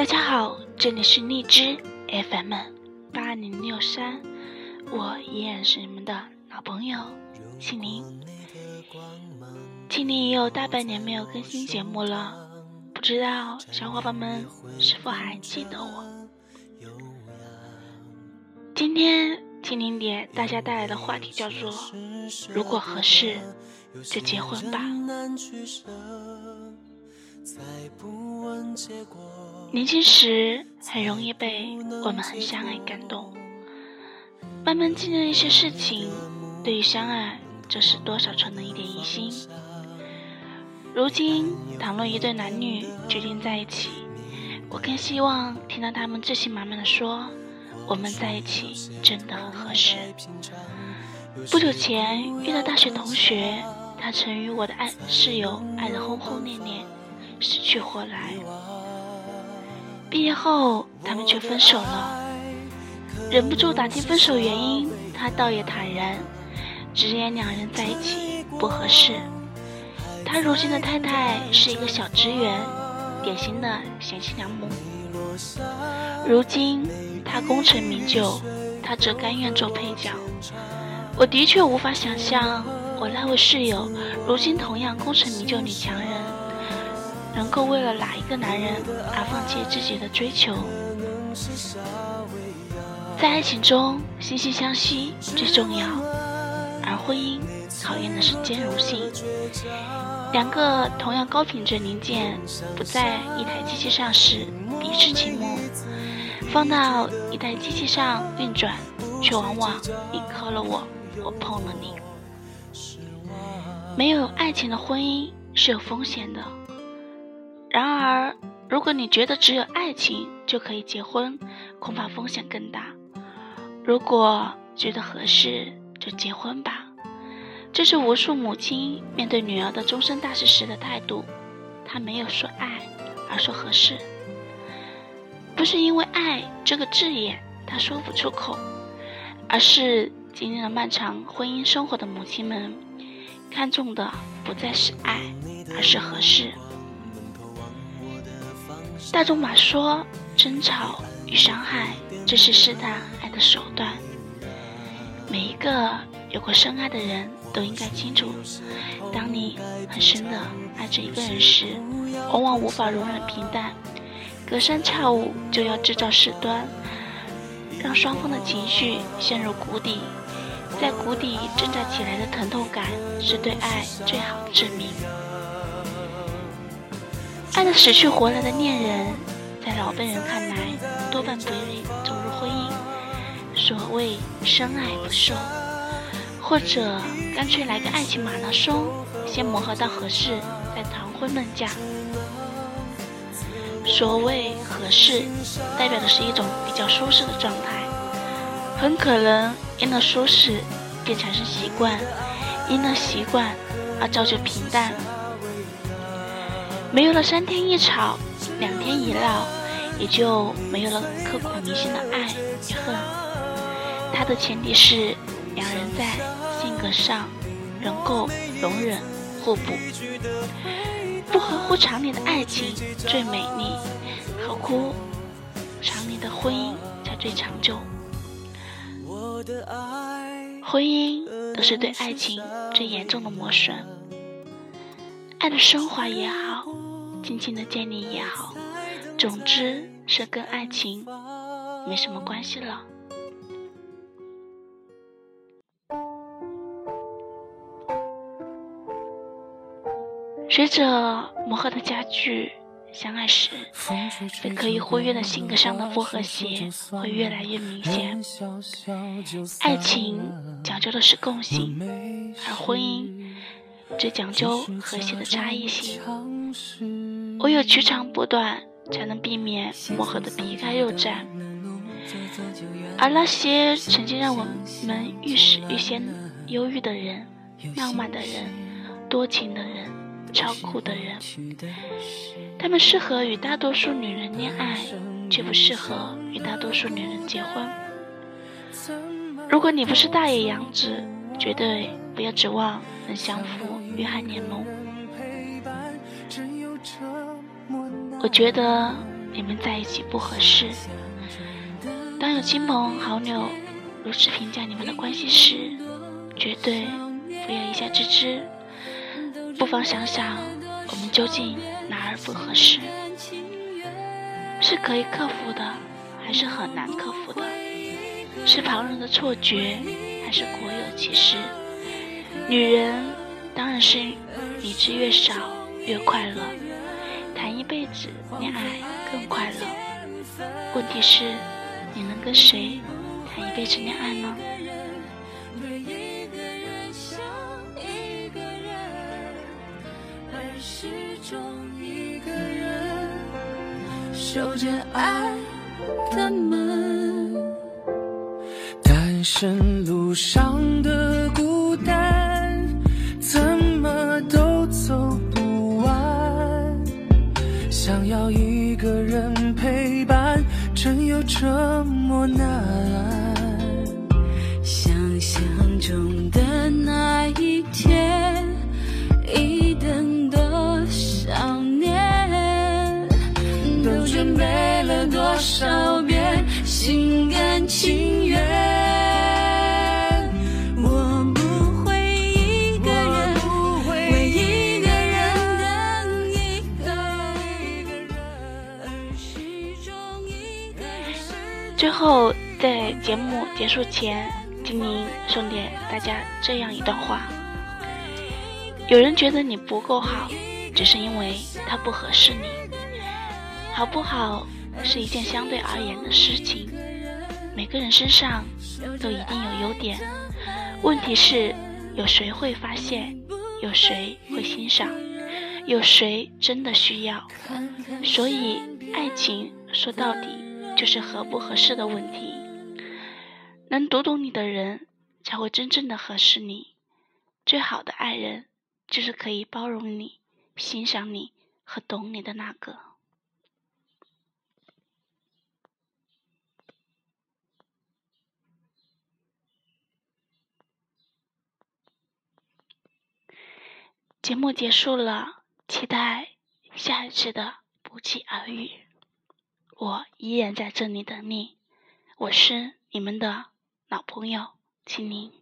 大家好，这里是荔枝 FM 八零六三，我依然是你们的老朋友青柠。青柠也有大半年没有更新节目了，不知道小伙伴们是否还记得我？今天青柠给大家带来的话题叫做“如果合适，就结婚吧”。年轻时很容易被我们很相爱感动，慢慢经历一些事情，对于相爱，这是多少存了一点疑心。如今，倘若一对男女决定在一起，我更希望听到他们自信满满的说：“我们在一起真的很合适。”不久前遇到大学同学，他曾与我的爱室友爱得轰轰烈烈，死去活来。毕业后，他们却分手了。忍不住打听分手原因，他倒也坦然，直言两人在一起不合适。他如今的太太是一个小职员，典型的贤妻良母。如今他功成名就，他则甘愿做配角。我的确无法想象，我那位室友如今同样功成名就女强人。能够为了哪一个男人而放弃自己的追求？在爱情中，惺惺相惜最重要，而婚姻考验的是兼容性。两个同样高品质零件不在一台机器上时彼此倾慕，放到一台机器上运转，却往往你磕了我，我碰了你。没有爱情的婚姻是有风险的。然而，如果你觉得只有爱情就可以结婚，恐怕风险更大。如果觉得合适，就结婚吧。这是无数母亲面对女儿的终身大事时的态度。她没有说爱，而说合适。不是因为“爱”这个字眼她说不出口，而是经历了漫长婚姻生活的母亲们，看重的不再是爱，而是合适。大仲马说：“争吵与伤害，这是试探爱的手段。每一个有过深爱的人都应该清楚，当你很深的爱着一个人时，往往无法容忍平淡，隔三差五就要制造事端，让双方的情绪陷入谷底，在谷底挣扎起来的疼痛感，是对爱最好的证明。”爱得死去活来的恋人，在老辈人看来，多半不愿意走入婚姻。所谓深爱不寿，或者干脆来个爱情马拉松，先磨合到合适，再谈婚论嫁。所谓合适，代表的是一种比较舒适的状态，很可能因了舒适，便产生习惯，因了习惯而造就平淡。没有了三天一吵，两天一闹，也就没有了刻骨铭心的爱与恨。它的前提是两人在性格上能够容忍互补。不合乎常理的爱情最美丽，合乎常理的婚姻才最长久。婚姻都是对爱情最严重的磨损。爱的升华也好。静静的建立也好，总之是跟爱情没什么关系了。随着磨合的加剧，相爱时被可以忽略的性格上的不和谐会越来越明显。爱情讲究的是共性，而婚姻只讲究和谐的差异性。唯有取长补短，才能避免磨合的皮开肉绽。而那些曾经让我们愈死愈先忧郁的人、浪漫的人、多情的人、超酷的人，他们适合与大多数女人恋爱，却不适合与大多数女人结婚。如果你不是大野洋子，绝对不要指望能相扶约翰联盟。我觉得你们在一起不合适。当有亲朋好友如此评价你们的关系时，绝对不要一笑置之，不妨想想我们究竟哪儿不合适，是可以克服的，还是很难克服的？是旁人的错觉，还是国有其事？女人当然是理智越少越快乐，谈一辈子恋爱更快乐。问题是，你能跟谁谈一辈子恋爱呢？守着爱的门，单身路上的最后，在节目结束前，精灵送给大家这样一段话：有人觉得你不够好，只是因为他不合适你。好不好是一件相对而言的事情，每个人身上都一定有优点。问题是，有谁会发现？有谁会欣赏？有谁真的需要？所以，爱情说到底就是合不合适的问题。能读懂你的人，才会真正的合适你。最好的爱人，就是可以包容你、欣赏你和懂你的那个。节目结束了，期待下一次的不期而遇。我依然在这里等你，我是你们的老朋友青柠。